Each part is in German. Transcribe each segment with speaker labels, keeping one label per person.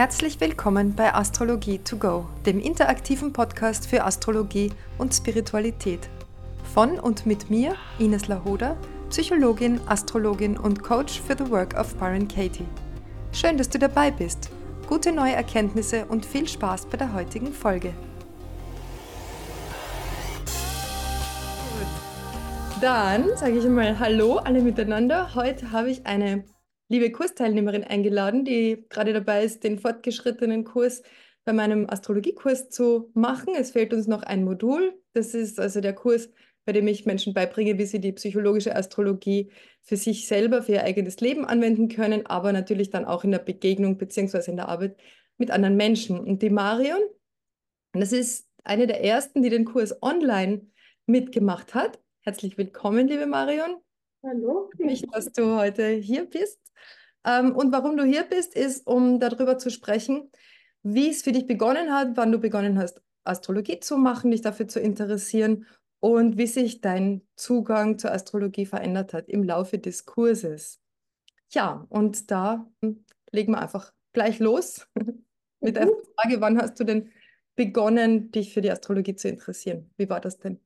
Speaker 1: Herzlich willkommen bei Astrologie to go, dem interaktiven Podcast für Astrologie und Spiritualität. Von und mit mir, Ines Lahoda, Psychologin, Astrologin und Coach für The Work of Byron Katie. Schön, dass du dabei bist. Gute neue Erkenntnisse und viel Spaß bei der heutigen Folge. Dann sage ich mal Hallo alle miteinander. Heute habe ich eine liebe Kursteilnehmerin eingeladen, die gerade dabei ist, den fortgeschrittenen Kurs bei meinem Astrologiekurs zu machen. Es fehlt uns noch ein Modul. Das ist also der Kurs, bei dem ich Menschen beibringe, wie sie die psychologische Astrologie für sich selber, für ihr eigenes Leben anwenden können, aber natürlich dann auch in der Begegnung bzw. in der Arbeit mit anderen Menschen. Und die Marion, das ist eine der ersten, die den Kurs online mitgemacht hat. Herzlich willkommen, liebe Marion.
Speaker 2: Hallo.
Speaker 1: Mich, dass du heute hier bist. Ähm, und warum du hier bist, ist, um darüber zu sprechen, wie es für dich begonnen hat, wann du begonnen hast, Astrologie zu machen, dich dafür zu interessieren und wie sich dein Zugang zur Astrologie verändert hat im Laufe des Kurses. Ja, und da hm, legen wir einfach gleich los mit der mhm. Frage, wann hast du denn begonnen, dich für die Astrologie zu interessieren? Wie war das denn?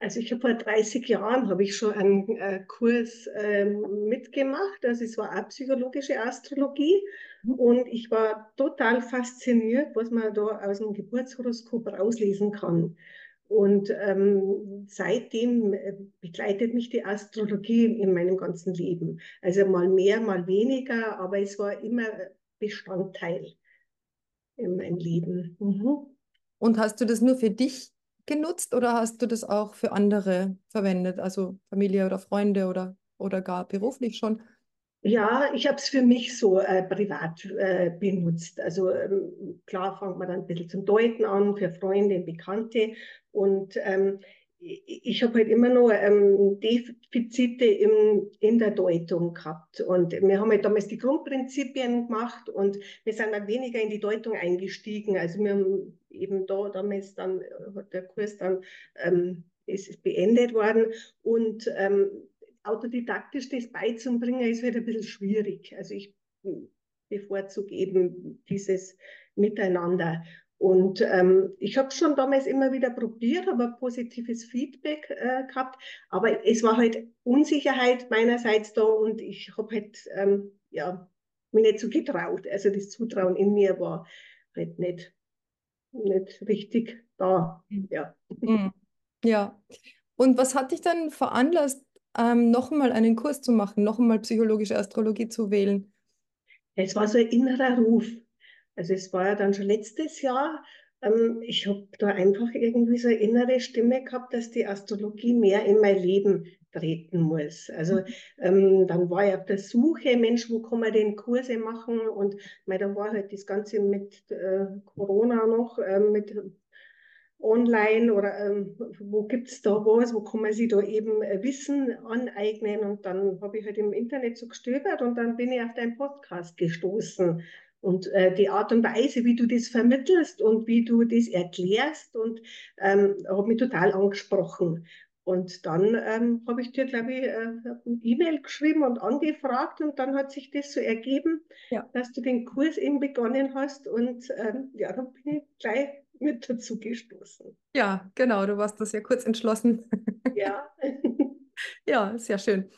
Speaker 2: Also ich habe vor 30 Jahren habe ich schon einen äh, Kurs ähm, mitgemacht. Also es war auch psychologische Astrologie mhm. und ich war total fasziniert, was man da aus dem Geburtshoroskop rauslesen kann. Und ähm, seitdem äh, begleitet mich die Astrologie in meinem ganzen Leben. Also mal mehr, mal weniger, aber es war immer Bestandteil in meinem Leben. Mhm.
Speaker 1: Und hast du das nur für dich genutzt oder hast du das auch für andere verwendet, also Familie oder Freunde oder, oder gar beruflich schon?
Speaker 2: Ja, ich habe es für mich so äh, privat äh, benutzt. Also ähm, klar fängt man dann ein bisschen zum Deuten an für Freunde, Bekannte und ähm, ich habe halt immer noch ähm, Defizite im, in der Deutung gehabt. Und wir haben halt damals die Grundprinzipien gemacht und wir sind dann weniger in die Deutung eingestiegen. Also wir haben eben da damals dann, der Kurs dann, ähm, ist beendet worden. Und ähm, autodidaktisch das beizubringen, ist wieder ein bisschen schwierig. Also ich bevorzuge eben dieses Miteinander. Und ähm, ich habe schon damals immer wieder probiert, habe positives Feedback äh, gehabt, aber es war halt Unsicherheit meinerseits da und ich habe halt ähm, ja, mich nicht so getraut. Also das Zutrauen in mir war halt nicht, nicht richtig da. Ja.
Speaker 1: Mhm. ja. Und was hat dich dann veranlasst, ähm, noch einmal einen Kurs zu machen, noch einmal psychologische Astrologie zu wählen?
Speaker 2: Es war so ein innerer Ruf. Also es war ja dann schon letztes Jahr. Ähm, ich habe da einfach irgendwie so eine innere Stimme gehabt, dass die Astrologie mehr in mein Leben treten muss. Also mhm. ähm, dann war ich auf der Suche, Mensch, wo kann man denn Kurse machen? Und mein, da war halt das Ganze mit äh, Corona noch, äh, mit online oder ähm, wo gibt es da was, wo kann man sich da eben äh, Wissen aneignen und dann habe ich halt im Internet so gestöbert und dann bin ich auf deinen Podcast gestoßen und äh, die Art und Weise, wie du das vermittelst und wie du das erklärst, und ähm, hat mich total angesprochen. Und dann ähm, habe ich dir, glaube ich, äh, eine E-Mail geschrieben und angefragt und dann hat sich das so ergeben, ja. dass du den Kurs eben begonnen hast und ähm, ja, dann bin ich gleich mit dazu gestoßen.
Speaker 1: Ja, genau, du warst das ja kurz entschlossen.
Speaker 2: Ja.
Speaker 1: ja, sehr schön.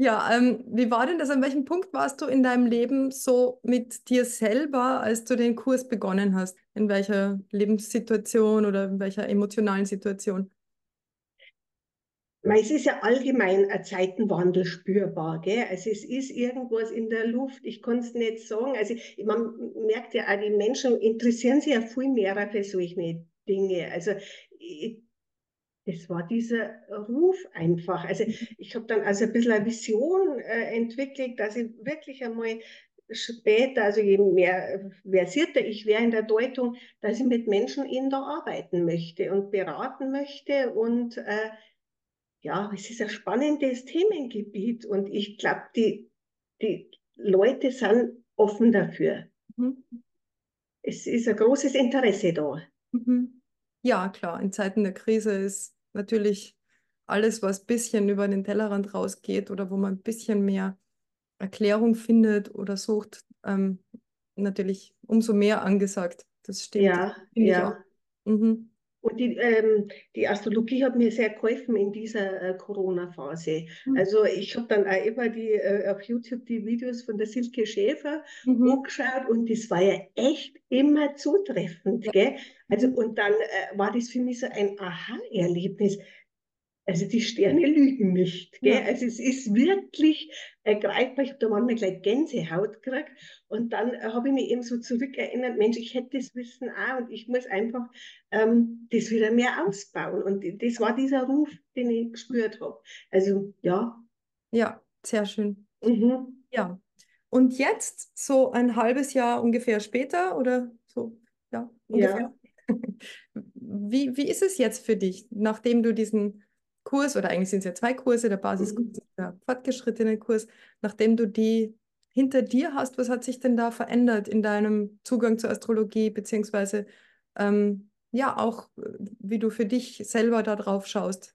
Speaker 1: Ja, ähm, wie war denn das? An welchem Punkt warst du in deinem Leben so mit dir selber, als du den Kurs begonnen hast? In welcher Lebenssituation oder in welcher emotionalen Situation?
Speaker 2: Es ist ja allgemein ein Zeitenwandel spürbar. Gell? Also es ist irgendwas in der Luft, ich kann es nicht sagen. Also man merkt ja auch, die Menschen interessieren sich ja viel mehr für solche Dinge. Also ich, es war dieser Ruf einfach. Also ich habe dann also ein bisschen eine Vision äh, entwickelt, dass ich wirklich einmal später, also je mehr versierter ich wäre in der Deutung, dass ich mit Menschen in der arbeiten möchte und beraten möchte. Und äh, ja, es ist ein spannendes Themengebiet und ich glaube, die, die Leute sind offen dafür. Mhm. Es ist ein großes Interesse da.
Speaker 1: Mhm. Ja, klar, in Zeiten der Krise ist natürlich alles, was ein bisschen über den Tellerrand rausgeht oder wo man ein bisschen mehr Erklärung findet oder sucht, ähm, natürlich umso mehr angesagt. Das stimmt.
Speaker 2: Ja, ja.
Speaker 1: Mhm.
Speaker 2: Und die, ähm, die Astrologie hat mir sehr geholfen in dieser äh, Corona-Phase.
Speaker 1: Mhm.
Speaker 2: Also ich habe dann auch immer die, äh, auf YouTube die Videos von der Silke Schäfer
Speaker 1: Mhm.
Speaker 2: angeschaut und das war ja echt immer zutreffend, gell? Also und dann äh, war das für mich so ein Aha-Erlebnis. Also die Sterne lügen nicht, gell?
Speaker 1: Ja.
Speaker 2: Also es ist wirklich ergreifbar. Ich habe da manchmal gleich Gänsehaut gekriegt und dann äh, habe ich mich eben so zurückerinnert, Mensch, ich hätte das Wissen auch und ich muss einfach ähm, das wieder mehr ausbauen. Und das war dieser Ruf, den ich gespürt habe. Also ja,
Speaker 1: Ja, sehr schön.
Speaker 2: mhm.
Speaker 1: Ja. Und jetzt, so ein halbes Jahr ungefähr später oder so, ja, ungefähr.
Speaker 2: Ja.
Speaker 1: Wie, wie ist es jetzt für dich, nachdem du diesen Kurs, oder eigentlich sind es ja zwei Kurse, der Basiskurs
Speaker 2: Mhm.
Speaker 1: und der fortgeschrittene Kurs, nachdem du die hinter dir hast, was hat sich denn da verändert in deinem Zugang zur Astrologie, beziehungsweise ähm, ja auch, äh, wie du für dich selber da drauf schaust?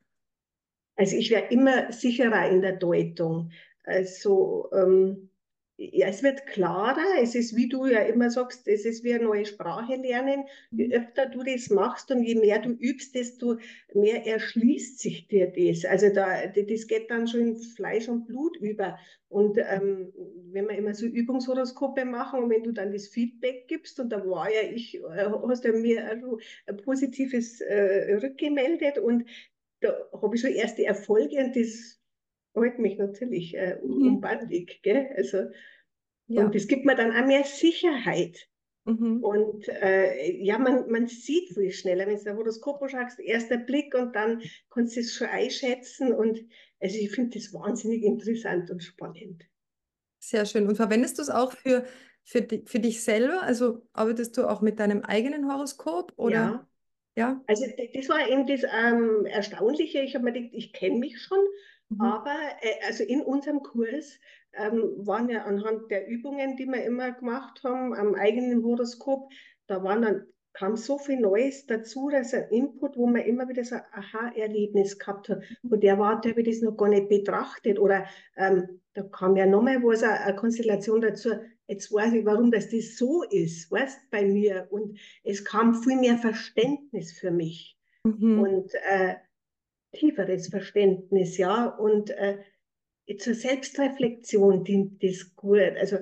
Speaker 2: Also ich wäre immer sicherer in der Deutung. Also ähm, ja, es wird klarer. Es ist, wie du ja immer sagst, es ist wie eine neue Sprache lernen. Je
Speaker 1: Mhm.
Speaker 2: öfter du das machst und je mehr du übst, desto mehr erschließt sich dir das. Also da, das geht dann schon in Fleisch und Blut über. Und ähm, wenn wir immer so Übungshoroskope machen und wenn du dann das Feedback gibst, und da war ja ich, äh, hast du mir also ein positives äh, rückgemeldet und da habe ich schon erste Erfolge und das hält mich natürlich äh,
Speaker 1: Mhm.
Speaker 2: umbandig. Gell? Also, und
Speaker 1: Ja.
Speaker 2: das gibt mir dann auch mehr Sicherheit.
Speaker 1: Mhm.
Speaker 2: Und äh, ja, man, man sieht viel schneller, wenn du ein Horoskop schaust, erster Blick und dann kannst du es schon einschätzen. Und also ich finde das wahnsinnig interessant und spannend.
Speaker 1: Sehr schön. Und verwendest du es auch für, für, di- für dich selber? Also arbeitest du auch mit deinem eigenen Horoskop oder
Speaker 2: Ja,
Speaker 1: ja?
Speaker 2: also das war eben das ähm, Erstaunliche. Ich habe mir gedacht, ich kenne mich schon,
Speaker 1: Mhm.
Speaker 2: aber äh, also in unserem Kurs ähm, waren ja anhand der Übungen, die wir immer gemacht haben, am eigenen Horoskop, da waren dann, kam so viel Neues dazu, dass ein Input, wo man immer wieder so ein Aha-Erlebnis gehabt hat. Von der Warte habe ich das noch gar nicht betrachtet. Oder ähm, da kam ja nochmal was, eine, eine Konstellation dazu. Jetzt weiß ich, warum das, das so ist, weißt bei mir. Und es kam viel mehr Verständnis für mich
Speaker 1: Mhm.
Speaker 2: und äh, tieferes Verständnis, ja. Und äh, zur Selbstreflexion dient das gut. Also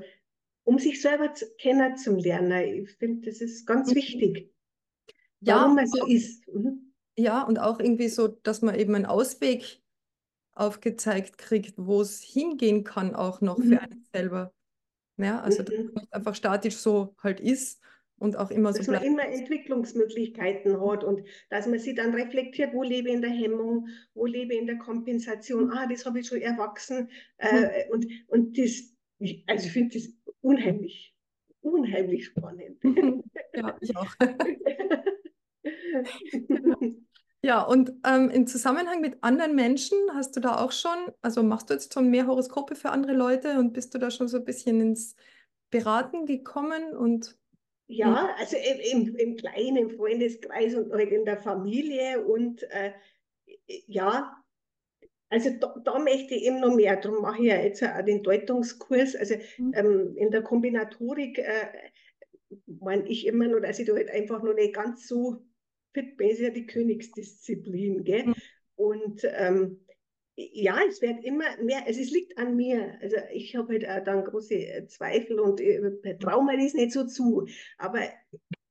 Speaker 2: um sich selber zu, kennenzulernen. Ich finde, das ist ganz
Speaker 1: Mhm.
Speaker 2: wichtig,
Speaker 1: Ja,
Speaker 2: warum man so
Speaker 1: auch,
Speaker 2: ist. Mhm.
Speaker 1: ja, und auch irgendwie so, dass man eben einen Ausweg aufgezeigt kriegt, wo es hingehen kann, auch noch für
Speaker 2: Mhm.
Speaker 1: einen selber. Ja, also dass
Speaker 2: Mhm.
Speaker 1: man nicht einfach statisch so halt ist und auch immer so
Speaker 2: Dass man immer Entwicklungsmöglichkeiten hat und dass man sich dann reflektiert, wo lebe ich in der Hemmung, wo lebe ich in der Kompensation. Ah, das habe ich schon erwachsen.
Speaker 1: Mhm.
Speaker 2: Äh, und, und das, also ich finde das unheimlich, unheimlich spannend.
Speaker 1: Ja, ich auch. Ja, und ähm, im Zusammenhang mit anderen Menschen hast du da auch schon, also machst du jetzt schon mehr Horoskope für andere Leute und bist du da schon so ein bisschen ins Beraten gekommen und Mhm.
Speaker 2: Ja, also im, im, kleinen Freundeskreis und halt in der Familie und äh, ja, also da, da möchte ich eben noch mehr. Darum mache ich ja jetzt auch den Deutungskurs. Also
Speaker 1: Mhm.
Speaker 2: ähm, in der Kombinatorik äh, meine ich immer nur, dass ich da halt einfach noch nicht ganz so fit bin. Ist ja die Königsdisziplin, gell?
Speaker 1: Mhm.
Speaker 2: Und ähm, ja, es wird immer mehr, also es liegt an mir. Also ich habe halt auch dann große äh, Zweifel und traue mir das nicht so zu. Aber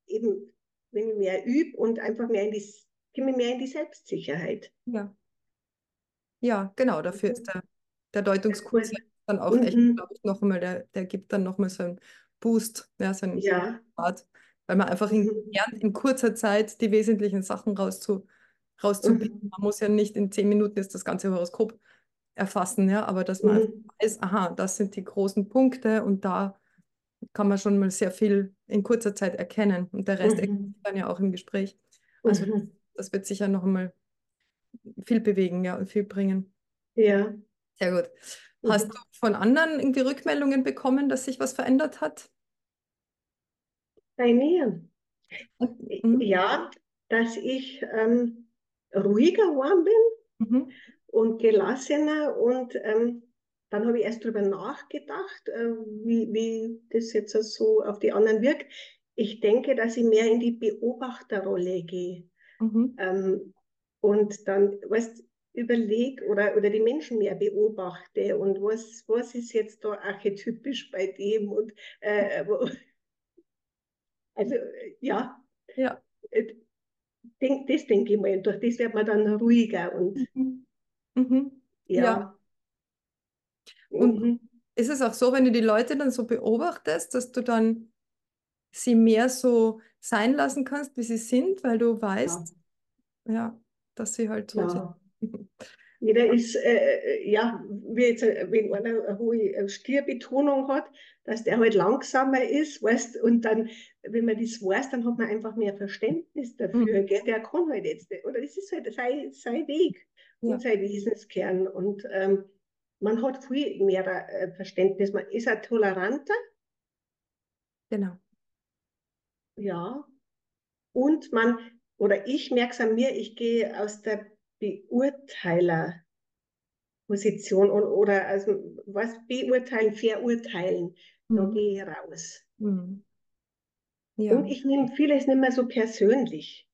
Speaker 2: eben, wenn ich mehr übe und einfach mehr in die, komme mehr in die Selbstsicherheit.
Speaker 1: ja, ja, genau, dafür ist der, der Deutungskurs dann auch echt,
Speaker 2: Mhm.
Speaker 1: glaube ich, noch einmal, der, der gibt dann nochmal so einen Boost, ja, so einen
Speaker 2: Ja.
Speaker 1: Art, weil man einfach in,
Speaker 2: Mhm.
Speaker 1: lernt, in kurzer Zeit die wesentlichen Sachen rauszu, rauszupicken.
Speaker 2: Mhm.
Speaker 1: Man muss ja nicht in zehn Minuten jetzt das ganze Horoskop erfassen, ja, aber dass man
Speaker 2: Mhm.
Speaker 1: weiß, aha, das sind die großen Punkte und da kann man schon mal sehr viel in kurzer Zeit erkennen und der Rest
Speaker 2: Mhm.
Speaker 1: sich dann ja auch im Gespräch. Also das,
Speaker 2: Mhm.
Speaker 1: das wird sicher noch einmal viel bewegen, ja, und viel bringen.
Speaker 2: Ja.
Speaker 1: Sehr gut. Hast
Speaker 2: Mhm.
Speaker 1: du von anderen irgendwie Rückmeldungen bekommen, dass sich was verändert hat?
Speaker 2: Bei mir.
Speaker 1: Mhm.
Speaker 2: Ja, dass ich ähm, ruhiger geworden bin
Speaker 1: Mhm.
Speaker 2: und gelassener und ähm, dann habe ich erst darüber nachgedacht, äh, wie, wie das jetzt so auf die anderen wirkt. Ich denke, dass ich mehr in die Beobachterrolle gehe.
Speaker 1: Mhm.
Speaker 2: Ähm, und dann, weißt überlege oder, oder die Menschen mehr beobachte und was, was ist jetzt da archetypisch bei dem und äh, also ja,
Speaker 1: Ja.
Speaker 2: Denk, das denke ich mal, durch das wird man dann ruhiger und
Speaker 1: Mhm. Mhm. Ja.
Speaker 2: ja,
Speaker 1: Und
Speaker 2: mhm,
Speaker 1: ist es auch so, wenn du die Leute dann so beobachtest, dass du dann sie mehr so sein lassen kannst, wie sie sind, weil du
Speaker 2: ja,
Speaker 1: weißt, ja, dass sie halt so sind.
Speaker 2: Jeder ist, äh, ja, wie jetzt, äh, wenn einer eine hohe Stierbetonung hat, dass der halt langsamer ist, weißt, und dann, wenn man das weiß, dann hat man einfach mehr Verständnis dafür,
Speaker 1: Mhm.
Speaker 2: gell? Der kann halt jetzt, oder das ist halt sein, sein Weg
Speaker 1: Ja.
Speaker 2: und sein Wesenskern und ähm, man hat viel mehr äh, Verständnis, man ist auch toleranter,
Speaker 1: Genau.
Speaker 2: ja, und man, oder ich merke es an mir, ich gehe aus der Beurteilerposition und, oder also was beurteilen, verurteilen, da
Speaker 1: Mhm.
Speaker 2: gehe ich raus.
Speaker 1: Mhm.
Speaker 2: Und
Speaker 1: Ja.
Speaker 2: ich nehme vieles nicht mehr so persönlich,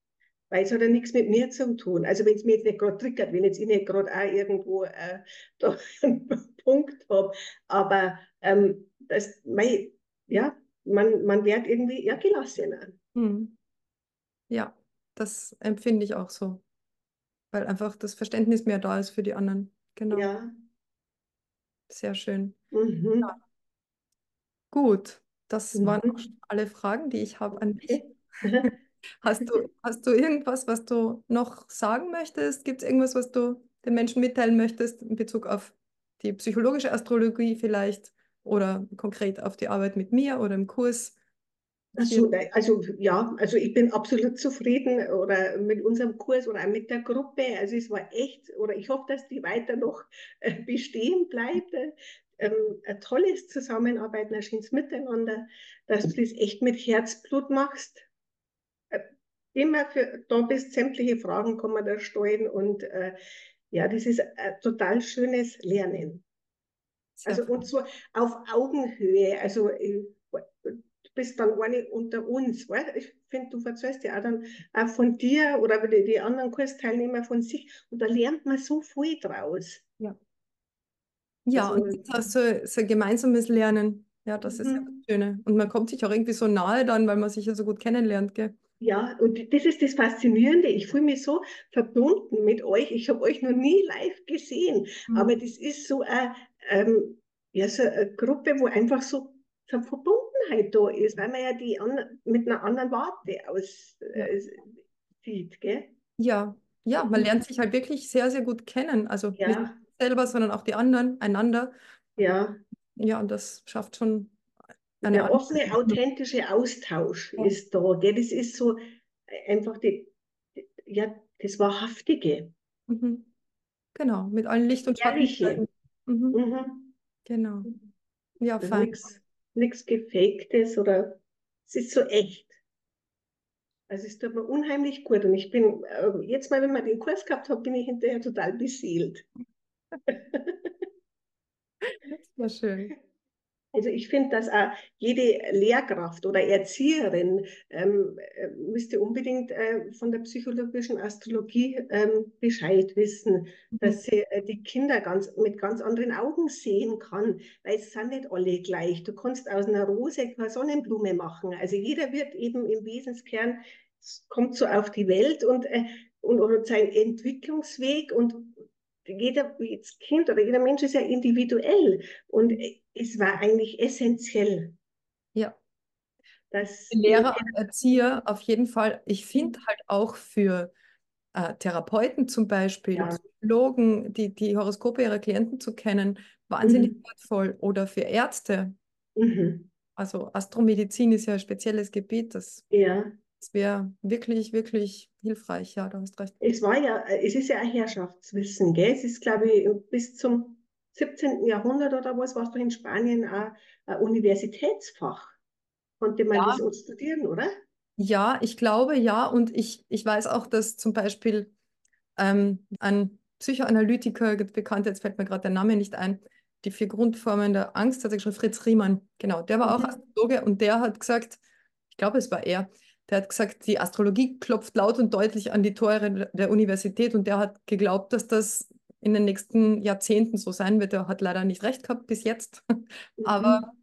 Speaker 2: weil es hat ja nichts mit mir zu tun. Also wenn es mir jetzt nicht gerade triggert, wenn jetzt ich nicht gerade auch irgendwo äh, da einen Punkt habe, aber ähm, das, mei, ja, man, man wird irgendwie ja, gelassener.
Speaker 1: Mhm. Ja, das empfinde ich auch so, weil einfach das Verständnis mehr da ist für die anderen. Genau.
Speaker 2: Ja,
Speaker 1: Sehr schön.
Speaker 2: mhm.
Speaker 1: Gut, das waren auch
Speaker 2: Mhm.
Speaker 1: schon alle Fragen, die ich habe an dich. Hast du, hast du irgendwas, was du noch sagen möchtest? Gibt es irgendwas, was du den Menschen mitteilen möchtest in Bezug auf die psychologische Astrologie vielleicht oder konkret auf die Arbeit mit mir oder im Kurs?
Speaker 2: Ach
Speaker 1: Hier.
Speaker 2: so, nein, also ja, also ich bin absolut zufrieden oder mit unserem Kurs oder auch mit der Gruppe. Also es war echt, oder ich hoffe, dass die weiter noch äh, bestehen bleibt. Äh, ähm, ein tolles Zusammenarbeiten, ein schönes Miteinander, dass du das echt mit Herzblut machst. Äh, immer für da bist, sämtliche Fragen kann man da stellen und äh, ja, das ist ein total schönes Lernen.
Speaker 1: Sehr
Speaker 2: Also und so auf Augenhöhe. Also bist dann eine unter uns. Weißt? Ich finde, du erzählst ja auch dann auch von dir oder die, die anderen Kursteilnehmer von sich und da lernt man so viel draus.
Speaker 1: Ja. Ja,
Speaker 2: Also,
Speaker 1: und das so, so ein gemeinsames Lernen. Ja, das ist ja das
Speaker 2: mhm.
Speaker 1: Schöne. Und man kommt sich auch irgendwie so nahe dann, weil man sich ja so gut kennenlernt, gell?
Speaker 2: Ja, und das ist das Faszinierende. Ich fühle mich so verbunden mit euch. Ich habe euch noch nie live gesehen,
Speaker 1: Mhm.
Speaker 2: aber das ist so eine, ähm, ja, so eine Gruppe, wo einfach so, eine Verbundenheit da ist, weil man ja die an, mit einer anderen Warte aus
Speaker 1: Ja.
Speaker 2: äh?
Speaker 1: Ja, ja, man lernt sich halt wirklich sehr, sehr gut kennen. Also nicht
Speaker 2: Ja,
Speaker 1: selber, sondern auch die anderen, einander.
Speaker 2: ja.
Speaker 1: Ja, und das schafft schon eine
Speaker 2: Der offene, authentische Austausch
Speaker 1: Ja.
Speaker 2: ist da, gell? Das ist so einfach die, ja, das Wahrhaftige,
Speaker 1: Mhm. Genau, mit allen Licht- und. Schattenseiten. Mhm.
Speaker 2: Mhm.
Speaker 1: Genau. Ja,
Speaker 2: Also
Speaker 1: fein.
Speaker 2: nichts nichts Gefaktes oder es ist so echt. Also es tut mir unheimlich gut und ich bin, äh, jetzt mal, wenn man den Kurs gehabt hat, bin ich hinterher total beseelt.
Speaker 1: Sehr schön.
Speaker 2: Also ich finde, dass auch jede Lehrkraft oder Erzieherin ähm, äh, müsste unbedingt äh, von der psychologischen Astrologie ähm, Bescheid wissen,
Speaker 1: Mhm.
Speaker 2: dass sie äh, die Kinder ganz, mit ganz anderen Augen sehen kann, weil es sind nicht alle gleich. Du kannst aus einer Rose keine Sonnenblume machen. Also jeder wird eben im Wesenskern, kommt so auf die Welt und, äh, und, und seinen Entwicklungsweg und jeder Kind oder jeder Mensch ist ja individuell und es war eigentlich essentiell,
Speaker 1: Ja.
Speaker 2: dass
Speaker 1: Lehrer und Erzieher auf jeden Fall. Ich finde halt auch für äh, Therapeuten zum Beispiel,
Speaker 2: Ja.
Speaker 1: Psychologen, die, die Horoskope ihrer Klienten zu kennen, wahnsinnig
Speaker 2: Mhm.
Speaker 1: wertvoll. Oder für Ärzte.
Speaker 2: Mhm.
Speaker 1: Also Astromedizin ist ja ein spezielles Gebiet. Das,
Speaker 2: Ja,
Speaker 1: das wäre wirklich, wirklich hilfreich. Ja, du hast recht.
Speaker 2: es war ja, es ist ja ein Herrschaftswissen, gell? Es ist, glaube ich, bis zum 17. Jahrhundert oder was, warst du in Spanien auch ein Universitätsfach. Konnte man das auch studieren, oder?
Speaker 1: Ja, ich glaube ja. Und ich, ich weiß auch, dass zum Beispiel ähm, ein Psychoanalytiker, bekannt, jetzt fällt mir gerade der Name nicht ein, die vier Grundformen der Angst, hat er geschrieben, Fritz Riemann, genau, der war auch
Speaker 2: Mhm.
Speaker 1: Astrologe und der hat gesagt, ich glaube, es war er, der hat gesagt, die Astrologie klopft laut und deutlich an die Tore der Universität und der hat geglaubt, dass das in den nächsten Jahrzehnten so sein wird. Er hat leider nicht recht gehabt bis jetzt, aber
Speaker 2: Mhm.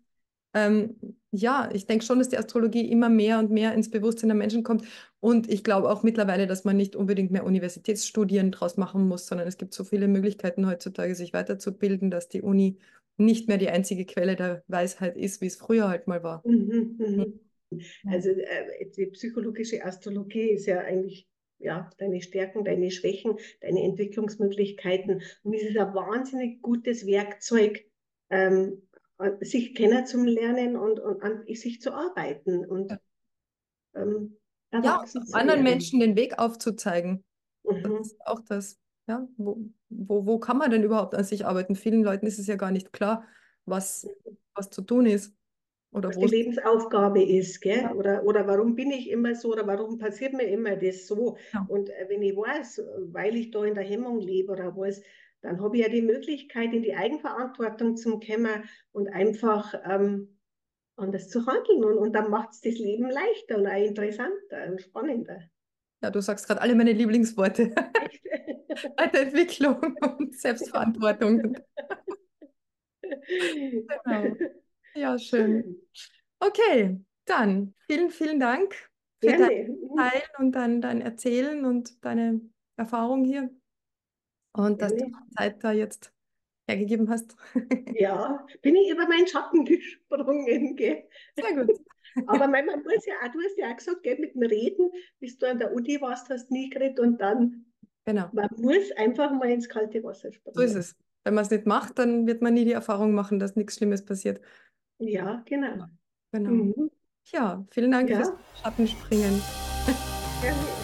Speaker 1: ähm, ja, ich denke schon, dass die Astrologie immer mehr und mehr ins Bewusstsein der Menschen kommt. Und ich glaube auch mittlerweile, dass man nicht unbedingt mehr Universitätsstudien draus machen muss, sondern es gibt so viele Möglichkeiten heutzutage, sich weiterzubilden, dass die Uni nicht mehr die einzige Quelle der Weisheit ist, wie es früher halt mal war.
Speaker 2: Mhm. Mhm. Also äh, die psychologische Astrologie ist ja eigentlich ja, deine Stärken, deine Schwächen, deine Entwicklungsmöglichkeiten. Und es ist ein wahnsinnig gutes Werkzeug, ähm, an- sich kennenzulernen und, und an sich zu arbeiten und
Speaker 1: Ja.
Speaker 2: ähm,
Speaker 1: Ja, anderen. Menschen den Weg aufzuzeigen. Das
Speaker 2: Mhm.
Speaker 1: ist auch das. Ja, wo, wo, wo kann man denn überhaupt an sich arbeiten? Vielen Leuten ist es ja gar nicht klar, was, was zu tun ist oder
Speaker 2: was
Speaker 1: wo
Speaker 2: die Lebensaufgabe ist, gell?
Speaker 1: Ja.
Speaker 2: Oder, oder warum bin ich immer so oder warum passiert mir immer das so?
Speaker 1: Ja.
Speaker 2: Und äh, wenn ich weiß, weil ich da in der Hemmung lebe oder was, dann habe ich ja die Möglichkeit, in die Eigenverantwortung zu kommen und einfach ähm, anders zu handeln. Und, und dann macht es das Leben leichter und auch interessanter und spannender.
Speaker 1: Ja, du sagst gerade alle meine Lieblingsworte. Weiterentwicklung und Selbstverantwortung. Genau. Ja, schön. Okay, dann vielen, vielen Dank für dein
Speaker 2: Gerne.
Speaker 1: Teilen und dein, dein Erzählen und deine Erfahrung hier und dass du
Speaker 2: Gerne.
Speaker 1: Zeit da jetzt hergegeben hast.
Speaker 2: Ja, bin ich über meinen Schatten gesprungen, gell?
Speaker 1: Sehr gut.
Speaker 2: Aber mein, man muss ja auch, du hast ja auch gesagt, gell, mit dem Reden, bis du an der Uni warst, hast du nie geredet und dann,
Speaker 1: Genau,
Speaker 2: man muss einfach mal ins kalte Wasser
Speaker 1: so ist
Speaker 2: springen.
Speaker 1: es. Wenn man es nicht macht, dann wird man nie die Erfahrung machen, dass nichts Schlimmes passiert.
Speaker 2: Ja, genau.
Speaker 1: Genau.
Speaker 2: Mhm.
Speaker 1: Ja, vielen Dank fürs
Speaker 2: Ja,
Speaker 1: Schattenspringen.
Speaker 2: gerne.